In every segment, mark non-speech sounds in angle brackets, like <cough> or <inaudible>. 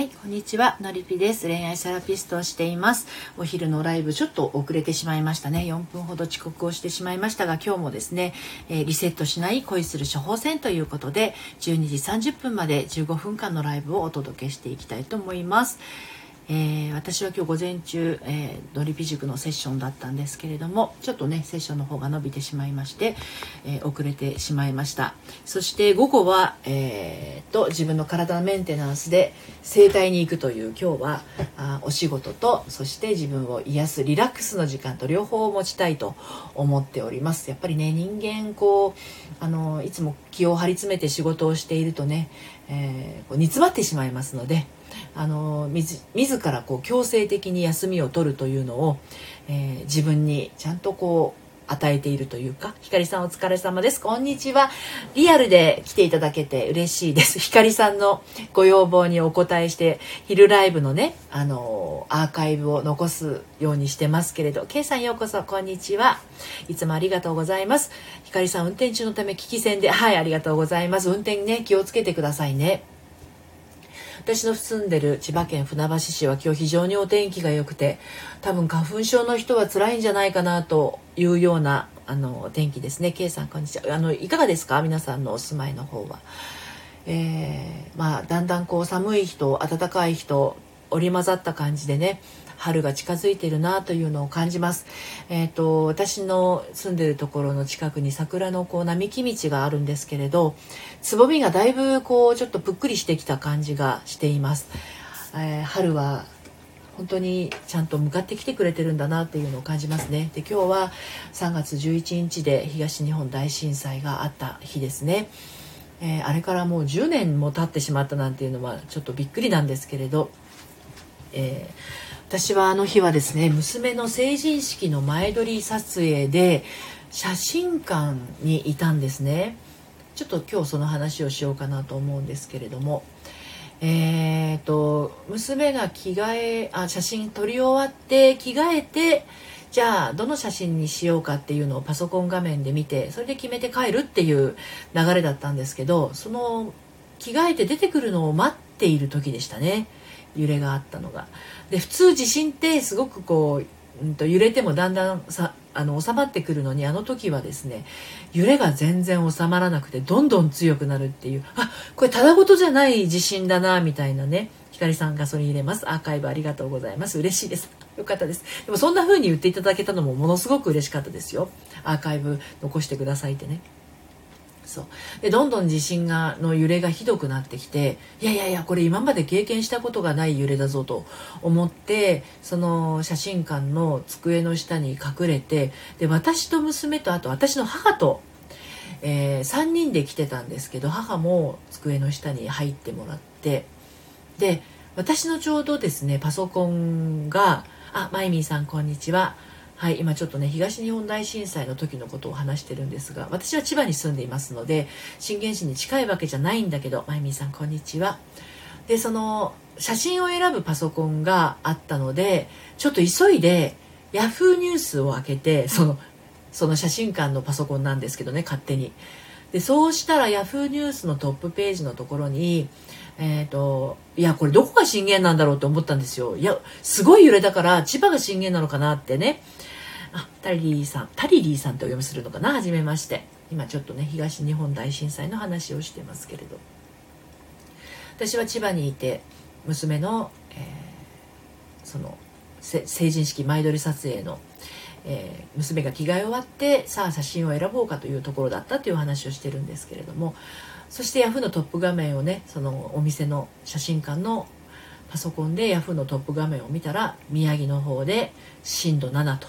はい、こんにちは。のりぴです。恋愛セラピストをしています。お昼のライブちょっと遅れてしまいましたね。4分ほど遅刻をしてしまいましたが、今日もですね、えー、リセットしない恋する処方箋ということで、12時30分まで15分間のライブをお届けしていきたいと思います。えー、私は今日午前中、えー、ドリピ塾のセッションだったんですけれどもちょっとねセッションの方が伸びてしまいまして、えー、遅れてしまいました。そして午後は、えー、と自分の体のメンテナンスで整体に行くという今日はあお仕事とそして自分を癒すリラックスの時間と両方を持ちたいと思っております。やっぱりね人間こうあのいつも気を張り詰めて仕事をしているとね、えー、煮詰まってしまいますのであの自らこう強制的に休みを取るというのを、えー、自分にちゃんとこう与えているというか、ひかりさんお疲れ様です。こんにちは。リアルで来ていただけて嬉しいです。ひかりさんのご要望にお答えして、昼ライブのね、あのー、アーカイブを残すようにしてますけれど、けいさんようこそ、こんにちは。いつもありがとうございます。ひかりさん運転中のため危機戦で、はい、ありがとうございます。運転ね、気をつけてくださいね。私の住んでる千葉県船橋市は今日非常にお天気が良くて多分花粉症の人は辛いんじゃないかなというようなあの天気ですね。K さんこんにちは。あのいかがですか？皆さんのお住まいの方は、えー、まあだんだんこう寒い人暖かい人織り交ざった感じでね春が近づいてるなというのを感じます。えっ、ー、と私の住んでるところの近くに桜のこう並木道があるんですけれど、つぼみがだいぶこうちょっとぷっくりしてきた感じがしています。えー、春は本当にちゃんと向かってきてくれてるんだなっていうのを感じますね。で今日は3月11日で東日本大震災があった日ですね。えー、あれからもう10年も経ってしまったなんていうのはちょっとびっくりなんですけれど、えー私はあの日はですね娘の成人式の前撮り撮影で写真館にいたんですね。ちょっと今日その話をしようかなと思うんですけれども。えーと娘が着替えあ写真撮り終わって着替えてじゃあどの写真にしようかっていうのをパソコン画面で見てそれで決めて帰るっていう流れだったんですけどその着替えて出てくるのを待っている時でしたね。揺れがあったのが。で普通地震ってすごくこう、うんと、揺れてもだんだんさあの収まってくるのにあの時はですね揺れが全然収まらなくてどんどん強くなるっていうあこれただごとじゃない地震だなみたいなねひかりさんガソリン入れます。アーカイブありがとうございます。嬉しいです。よかったです。でもそんな風に言っていただけたのもものすごく嬉しかったですよ。アーカイブ残してくださいってね。そう。でどんどん地震がの揺れがひどくなってきていやいやいやこれ今まで経験したことがない揺れだぞと思ってその写真館の机の下に隠れてで私と娘とあと私の母と、えー、3人で来てたんですけど母も机の下に入ってもらってで私のちょうどですねパソコンが「あマイミーさんこんにちは」はい今ちょっとね東日本大震災の時のことを話してるんですが私は千葉に住んでいますので震源地に近いわけじゃないんだけどまゆみさんこんにちは。でその写真を選ぶパソコンがあったのでちょっと急いで Yahoo ニュースを開けてそのその写真館のパソコンなんですけどね勝手に。でそうしたら Yahoo ニュースのトップページのところにえ、ー、といやこれどこが震源なんだろうって思ったんですよ。いやすごい揺れだから千葉が震源なのかなってね。あタリリーさんタリリーさんとお読みするのかな？はじめまして。今ちょっとね東日本大震災の話をしてますけれど。私は千葉にいて娘の、えー、その成人式前撮り撮影の、えー、娘が着替え終わってさあ写真を選ぼうかというところだったという話をしてるんですけれども。そして Yahoo のトップ画面をねそのお店の写真館のパソコンで Yahoo のトップ画面を見たら宮城の方で震度7と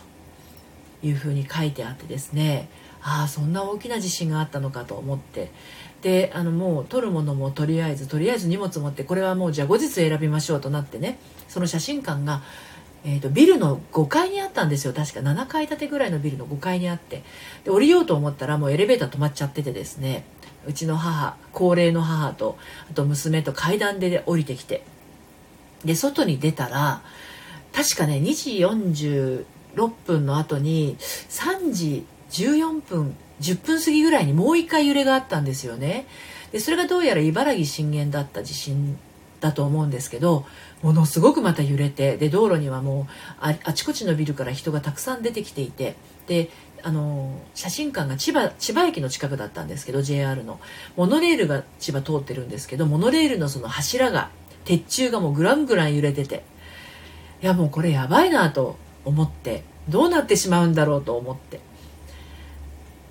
いうふうに書いてあってですねああそんな大きな地震があったのかと思って。であのもう撮るものもとりあえずとりあえず荷物持ってこれはもうじゃあ後日選びましょうとなってねその写真館が、えーと、ビルの5階にあったんですよ。確か7階建てぐらいのビルの5階にあって。で降りようと思ったらもうエレベーター止まっちゃっててですねうちの母高齢の母とあと娘と階段で降りてきて。で外に出たら確かね2時6分の後に3時14分10分過ぎぐらいにもう一回揺れがあったんですよね。でそれがどうやら茨城震源だった地震だと思うんですけどものすごくまた揺れてで道路にはもうああちこちのビルから人がたくさん出てきていてであの写真館が千葉千葉駅の近くだったんですけど JR の。モノレールが千葉通ってるんですけどモノレールのその柱が鉄柱がもうグラングラン揺れてて。いやもうこれやばいなと思ってどうなってしまうんだろうと思って。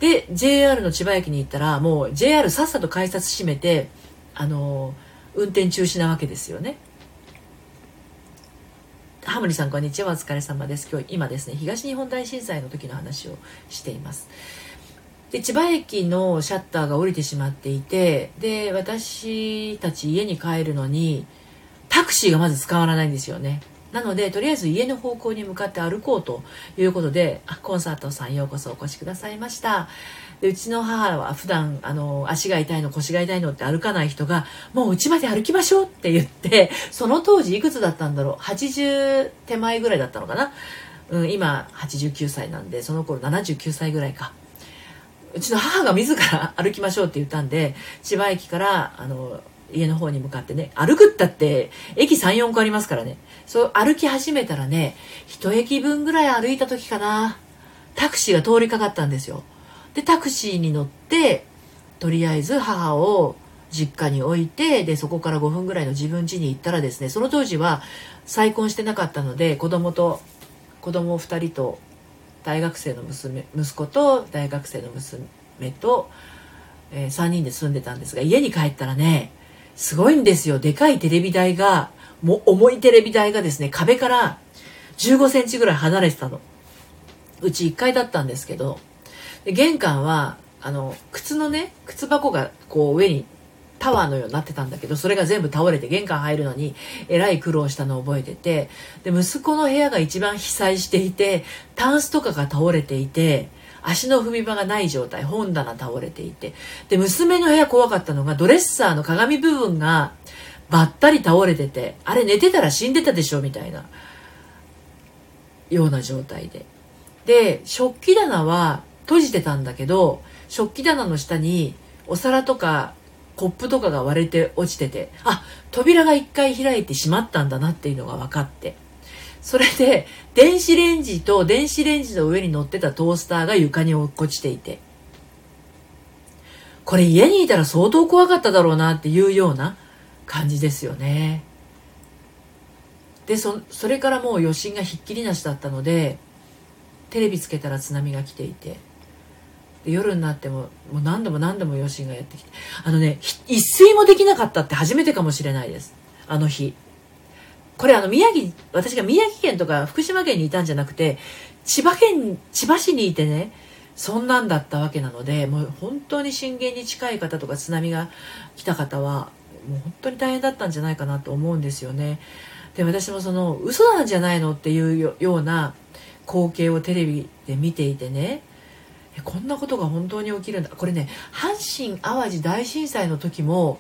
で JR の千葉駅に行ったらもう JR さっさと改札閉めてあの運転中止なわけですよね。ハムリさんこんにちは。お疲れ様です。今日今ですね東日本大震災の時の話をしています。で千葉駅のシャッターが降りてしまっていてで私たち家に帰るのにタクシーがまず使わないんですよね。なのでとりあえず家の方向に向かって歩こうということでコンサートさんようこそお越しくださいました。でうちの母は普段あの足が痛いの腰が痛いのって歩かない人がもううちまで歩きましょうって言ってその当時いくつだったんだろう？80手前ぐらいだったのかな、うん、今89歳なんでその頃79歳ぐらいか。うちの母が自ら歩きましょうって言ったんで千葉駅からあの家の方に向かってね歩くったって駅34個ありますからね。そう歩き始めたらね一駅分ぐらい歩いた時かな。タクシーが通りかかったんですよ。でタクシーに乗ってとりあえず母を実家に置いてでそこから5分ぐらいの自分家に行ったらですねその当時は再婚してなかったので子供と子供2人と大学生の娘息子と大学生の娘と、えー、3人で住んでたんですが家に帰ったらねすごいんですよ。でかいテレビ台がも重いテレビ台がですね壁から15センチぐらい離れてたの。うち1階だったんですけど。で玄関はあの靴のね靴箱がこう上にタワーのようになってたんだけどそれが全部倒れて玄関入るのにえらい苦労したのを覚えてて。で息子の部屋が一番被災していてタンスとかが倒れていて足の踏み場がない状態本棚倒れていて。で娘の部屋怖かったのがドレッサーの鏡部分がばったり倒れててあれ寝てたら死んでたでしょみたいな。ような状態で。で食器棚は閉じてたんだけど食器棚の下にお皿とかコップとかが割れて落ちててあ扉が一回開いてしまったんだなっていうのが分かって。それで電子レンジと電子レンジの上に乗ってたトースターが床に落っこちていて。これ家にいたら相当怖かっただろうなっていうような感じですよね。でそれからもう余震がひっきりなしだったのでテレビつけたら津波が来ていて。で夜になってももう何度も何度も余震がやってきて。あのね一睡もできなかったって初めてかもしれないです。あの日。これあの宮城私が宮城県とか福島県にいたんじゃなくて千葉県千葉市にいてねそんなんだったわけなのでもう本当に震源に近い方とか津波が来た方はもう本当に大変だったんじゃないかなと思うんですよね。で私もその嘘なんじゃないのっていうような光景をテレビで見ていてねこんなことが本当に起きるんだこれね阪神・淡路大震災の時も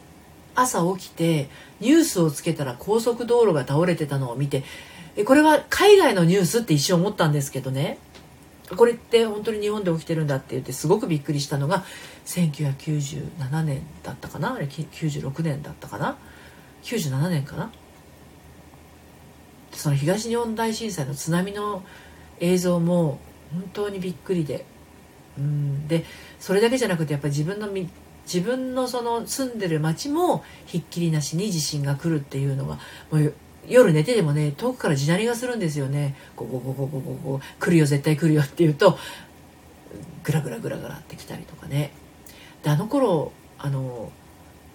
朝起きてニュースをつけたら高速道路が倒れてたのを見てこれは海外のニュースって一瞬思ったんですけどね。これって本当に日本で起きてるんだって言ってすごくびっくりしたのが1997年だったかな？あれ96年だったかな？97年かな？その東日本大震災の津波の映像も本当にびっくりで。うん。でそれだけじゃなくてやっぱり自分の自分のその住んでる町もひっきりなしに地震が来るっていうのはもう夜寝てでもね遠くから地鳴りがするんですよね。ゴゴゴゴゴゴゴ来るよ絶対来るよって言うとグラグラグラグラって来たりとかね。であの頃あの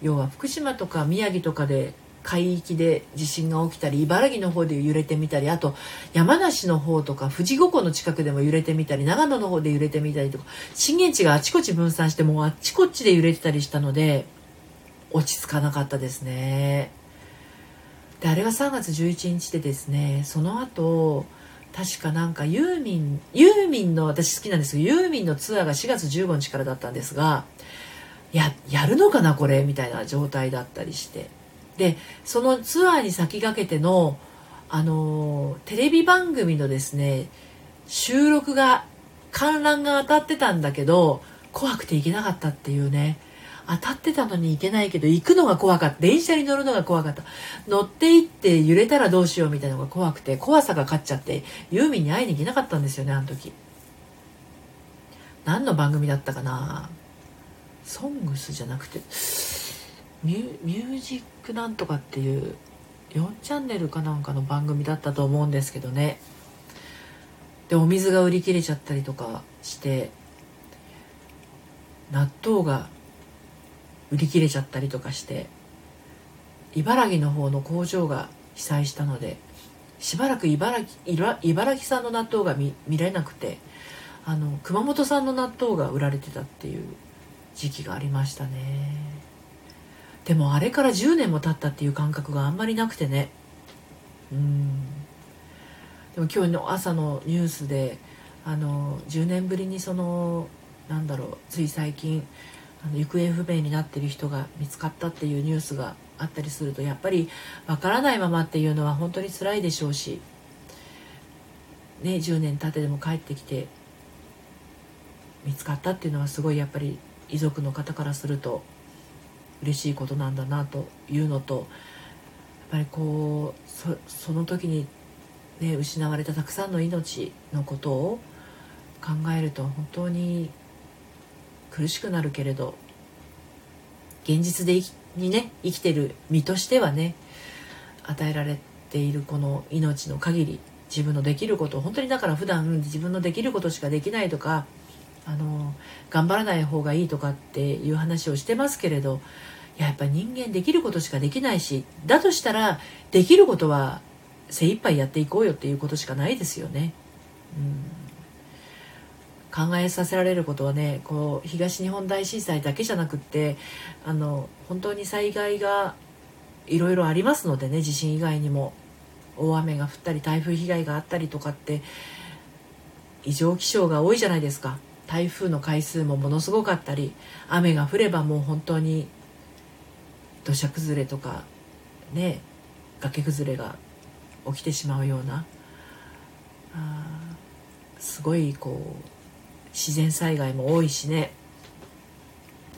要は福島とか宮城とかで海域で地震が起きたり茨城の方で揺れてみたりあと山梨の方とか富士五湖の近くでも揺れてみたり長野の方で揺れてみたりとか震源地があちこち分散してもうあっちこっちで揺れてたりしたので落ち着かなかったですね。であれは3月11日でですねその後確かなんかユーミンユーミンの私好きなんですけどユーミンのツアーが4月15日からだったんですがややるのかなこれみたいな状態だったりしてでそのツアーに先駆けてのあのテレビ番組のですね収録が観覧が当たってたんだけど怖くて行けなかったっていうね。当たってたのに行けないけど行くのが怖かった。電車に乗るのが怖かった。乗って行って揺れたらどうしようみたいなのが怖くて怖さが勝っちゃってユーミンに会いに行けなかったんですよねあの時。何の番組だったかな？ソングスじゃなくて。ミュージックなんとかっていう4チャンネルかなんかの番組だったと思うんですけどね。でお水が売り切れちゃったりとかして納豆が売り切れちゃったりとかして茨城の方の工場が被災したのでしばらく茨城茨城産の納豆が見見れなくてあの熊本産の納豆が売られてたっていう時期がありましたね。でもあれから10年も経ったっていう感覚があんまりなくてね。うん。でも今日の朝のニュースであの10年ぶりにそのなんだろうつい最近あの行方不明になってる人が見つかったっていうニュースがあったりするとやっぱりわからないままっていうのは本当に辛いでしょうし、ね、10年経ってでも帰ってきて見つかったっていうのはすごいやっぱり遺族の方からすると嬉しいことなんだなというのとやっぱりこうその時に、ね、失われたたくさんの命のことを考えると本当に苦しくなるけれど現実でにね生きてる身としてはね与えられているこの命の限り自分のできること本当にだから普段自分のできることしかできないとかあの頑張らない方がいいとかっていう話をしてますけれどやっぱ人間できることしかできないしだとしたらできることは精一杯やっていこうよっていうことしかないですよね。うん。考えさせられることはねこう東日本大震災だけじゃなくってあの本当に災害がいろいろありますのでね地震以外にも。大雨が降ったり台風被害があったりとかって異常気象が多いじゃないですか。台風の回数もものすごかったり雨が降ればもう本当に土砂崩れとかね崖崩れが起きてしまうようなすごいこう自然災害も多いしね。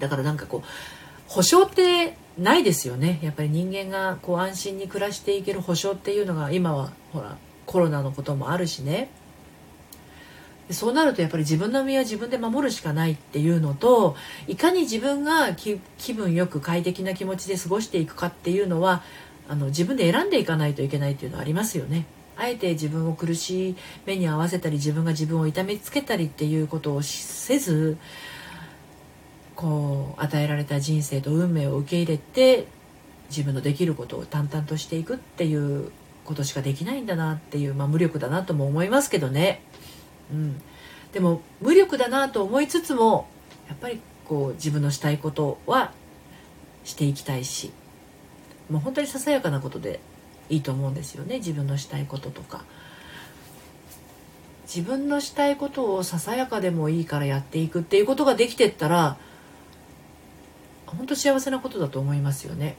だからなんかこう保証ってないですよね。やっぱり人間がこう安心に暮らしていける保証っていうのが今はほらコロナのこともあるしね。そうなるとやっぱり自分の身は自分で守るしかないっていうのといかに自分が気分よく快適な気持ちで過ごしていくかっていうのはあの自分で選んでいかないといけないっていうのはありますよね。あえて自分を苦しい目に合わせたり自分が自分を痛めつけたりっていうことをせずこう与えられた人生と運命を受け入れて自分のできることを淡々としていくっていうことしかできないんだなっていう、まあ、無力だなとも思いますけどね、うん、でも無力だなと思いつつもやっぱりこう自分のしたいことはしていきたいしもう本当にささやかなことでいいと思うんですよね自分のしたいこととか。自分のしたいことをささやかでもいいからやっていくっていうことができてったら本当幸せなことだと思いますよね。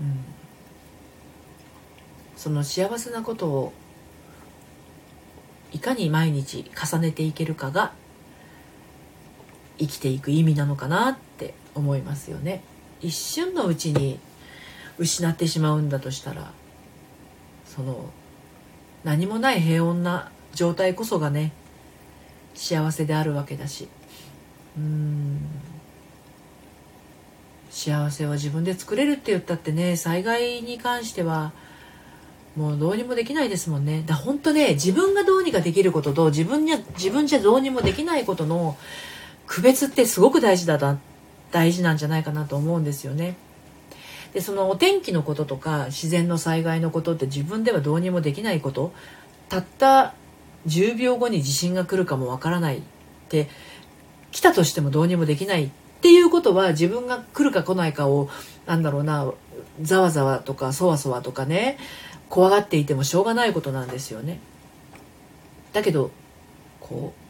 うん、その幸せなことをいかに毎日重ねていけるかが生きていく意味なのかなって思いますよね。一瞬のうちに失ってしまうんだとしたらその何もない平穏な状態こそがね幸せであるわけだしうん幸せは自分で作れるって言ったってね災害に関してはもうどうにもできないですもんねだ本当ね自分がどうにかできることと自分に自分じゃどうにもできないことの区別ってすごく大事だな大事なんじゃないかなと思うんですよね。でそのお天気のこととか自然の災害のことって自分ではどうにもできないことたった10秒後に地震が来るかもわからないって来たとしてもどうにもできないっていうことは自分が来るか来ないかをなんだろうなざわざわとかそわそわとかね怖がっていてもしょうがないことなんですよね。だけどこう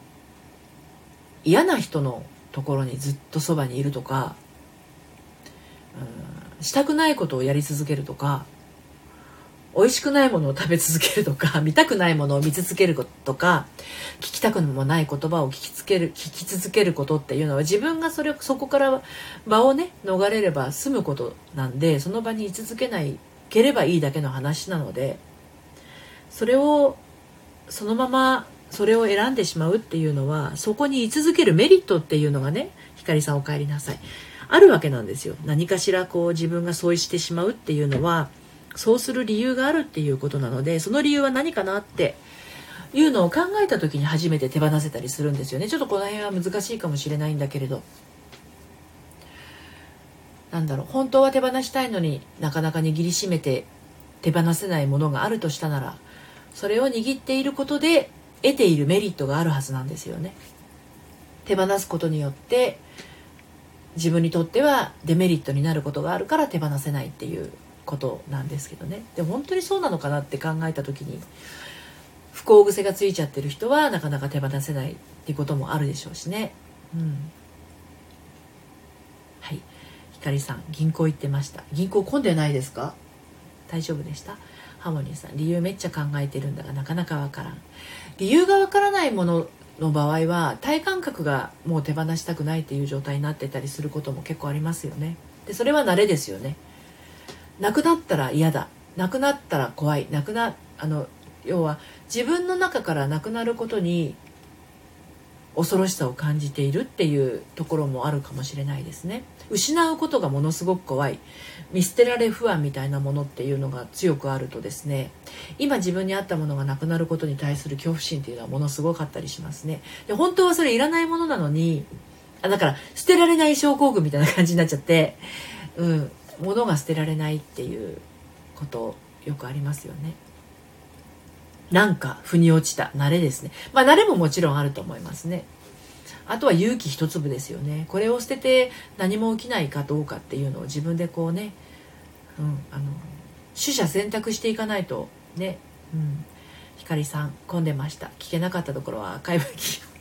嫌な人のところにずっとそばにいるとか、うんしたくないことをやり続けるとか美味しくないものを食べ続けるとか <laughs> 見たくないものを見続けるとか聞きたくもない言葉を聞きつける聞き続けることっていうのは自分がそれそこから場をね逃れれば済むことなんでその場に居続けないければいいだけの話なのでそれをそのままそれを選んでしまうっていうのはそこに居続けるメリットっていうのがね光さんお帰りなさい。あるわけなんですよ。何かしらこう自分が相違してしまうっていうのはそうする理由があるっていうことなのでその理由は何かなっていうのを考えた時に初めて手放せたりするんですよね。ちょっとこの辺は難しいかもしれないんだけれど。なんだろう本当は手放したいのになかなか握りしめて手放せないものがあるとしたならそれを握っていることで得ているメリットがあるはずなんですよね。手放すことによって自分にとってはデメリットになることがあるから手放せないっていうことなんですけどね。で本当にそうなのかなって考えた時に不幸癖がついちゃってる人はなかなか手放せないっていうこともあるでしょうしね。うん。ひかりさん銀行行ってました。銀行混んでないですか？大丈夫でした？ハモニーさん理由めっちゃ考えてるんだがなかなかわからん。理由がわからないものの場合は体感覚がもう手放したくないっていう状態になってたりすることも結構ありますよね。でそれは慣れですよね。なくなったら嫌だ。なくなったら怖い。なくなあの要は自分の中からなくなることに恐ろしさを感じているっていうところもあるかもしれないですね。失うことがものすごく怖い。見捨てられ不安みたいなものっていうのが強くあるとですね今自分に合ったものがなくなることに対する恐怖心っていうのはものすごかったりしますね。で本当はそれいらないものなのにあだから捨てられない症候群みたいな感じになっちゃってうん物が捨てられないっていうことよくありますよね。なんか腑に落ちた慣れですね。まあ慣れももちろんあると思いますね。あとは勇気一粒ですよね。これを捨てて何も起きないかどうかっていうのを自分でこうね、うん、あの取捨選択していかないとね、うん、ひかりさん混んでました。聞けなかったところはアーカイブ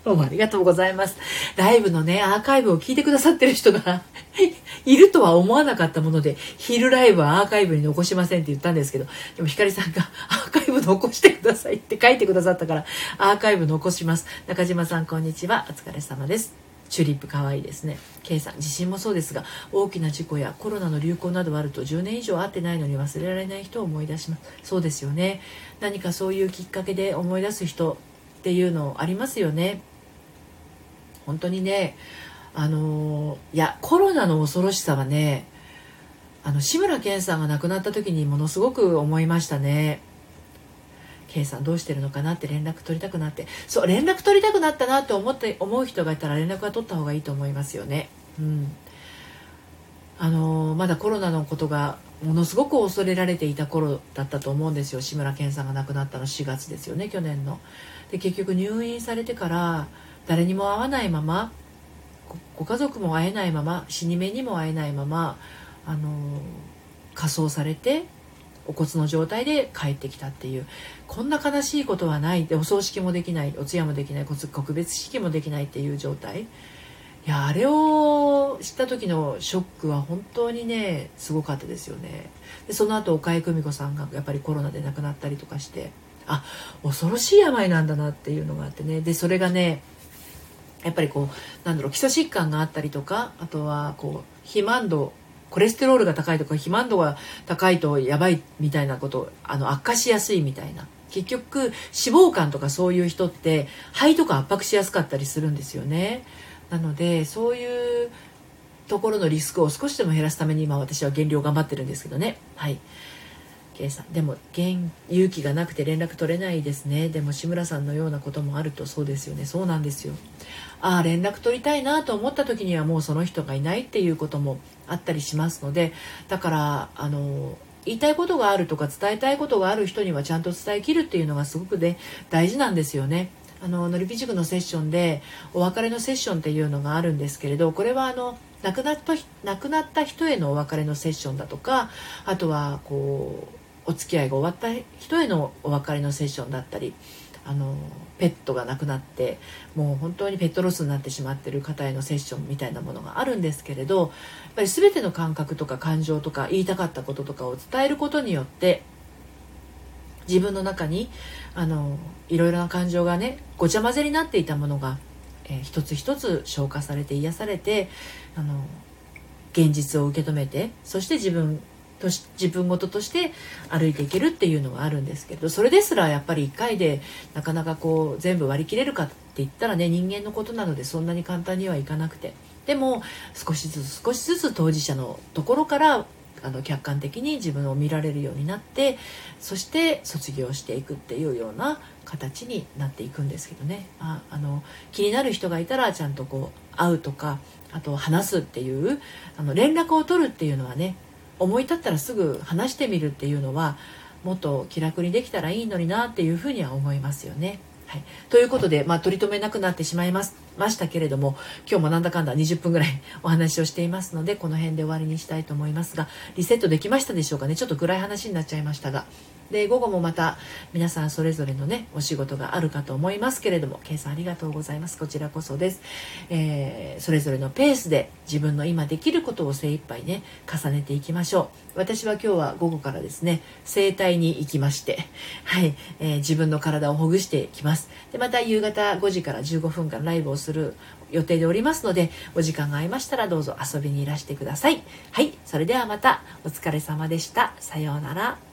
どうもありがとうございます。ライブのね、アーカイブを聞いてくださってる人が <laughs> いるとは思わなかったもので、昼ライブはアーカイブに残しませんって言ったんですけど、でもひかりさんが <laughs> アーカイブ残してくださいって書いてくださったから、アーカイブ残します。中島さん、こんにちは。お疲れ様です。チューリップ可愛いですね K さん地震もそうですが大きな事故やコロナの流行などあると10年以上会ってないのに忘れられない人を思い出しますそうですよね何かそういうきっかけで思い出す人っていうのありますよね本当にねあのいやコロナの恐ろしさはねあの志村けんさんが亡くなった時にものすごく思いましたね。K さんどうしてるのかなって連絡取りたくなってそう連絡取りたくなったなって思って思う人がいたら連絡は取った方がいいと思いますよね。うんあのまだコロナのことがものすごく恐れられていた頃だったと思うんですよ志村けんさんが亡くなったの4月ですよね去年の。で結局入院されてから誰にも会わないままご家族も会えないまま死に目にも会えないままあの仮装されてお骨の状態で帰ってきたっていう。こんな悲しいことはない。でお葬式もできない。お通夜もできない。告別式もできないっていう状態。いやあれを知った時のショックは本当にねすごかったですよね。でその後岡江久美子さんがやっぱりコロナで亡くなったりとかしてあ恐ろしい病なんだなっていうのがあってね。でそれがねやっぱりこうなんだろう基礎疾患があったりとかあとはこう肥満度コレステロールが高いとか肥満度が高いとやばいみたいなことあの悪化しやすいみたいな。結局脂肪肝とかそういう人って肺とか圧迫しやすかったりするんですよね。なのでそういうところのリスクを少しでも減らすために今私は減量頑張ってるんですけどね。はい。K さんでも勇気がなくて連絡取れないですね。でも志村さんのようなこともあるとそうですよね。そうなんですよ。ああ連絡取りたいなと思った時にはもうその人がいないっていうこともあったりしますのでだからあの言いたいことがあるとか伝えたいことがある人にはちゃんと伝えきるっていうのがすごくね大事なんですよね。あののりぴ塾のセッションでお別れのセッションっていうのがあるんですけれどこれはあの亡くなった亡くなった人へのお別れのセッションだとかあとはこうお付き合いが終わった人へのお別れのセッションだったりあのペットが亡くなってもう本当にペットロスになってしまってる方へのセッションみたいなものがあるんですけれどやっぱり全ての感覚とか感情とか言いたかったこととかを伝えることによって自分の中にあのいろいろな感情がねごちゃ混ぜになっていたものが、えー、一つ一つ消化されて癒されてあの現実を受け止めてそして自分とし自分事として歩いていけるっていうのがあるんですけどそれですらやっぱり1回でなかなかこう全部割り切れるかって言ったらね人間のことなのでそんなに簡単にはいかなくて。でも少しずつ少しずつ当事者のところからあの客観的に自分を見られるようになってそして卒業していくっていうような形になっていくんですけどね。ああの気になる人がいたらちゃんとこう会うとかあと話すっていうあの連絡を取るっていうのはね思い立ったらすぐ話してみるっていうのはもっと気楽にできたらいいのになっていうふうには思いますよね。はい、ということで、まあ、取り留めなくなってしまいますましたけれども今日もなんだかんだ20分ぐらい <laughs> お話をしていますのでこの辺で終わりにしたいと思いますがリセットできましたでしょうかね？ちょっと暗い話になっちゃいましたが。で午後もまた皆さんそれぞれのねお仕事があるかと思いますけれども計算ありがとうございます。こちらこそです、えー、それぞれのペースで自分の今できることを精一杯ね重ねていきましょう。私は今日は午後からですね整体に行きましてはい、えー、自分の体をほぐしていきます。でまた夕方5時から15分間ライブをする予定でおりますのでお時間が合いましたらどうぞ遊びにいらしてください。はいそれではまた。お疲れ様でした。さようなら。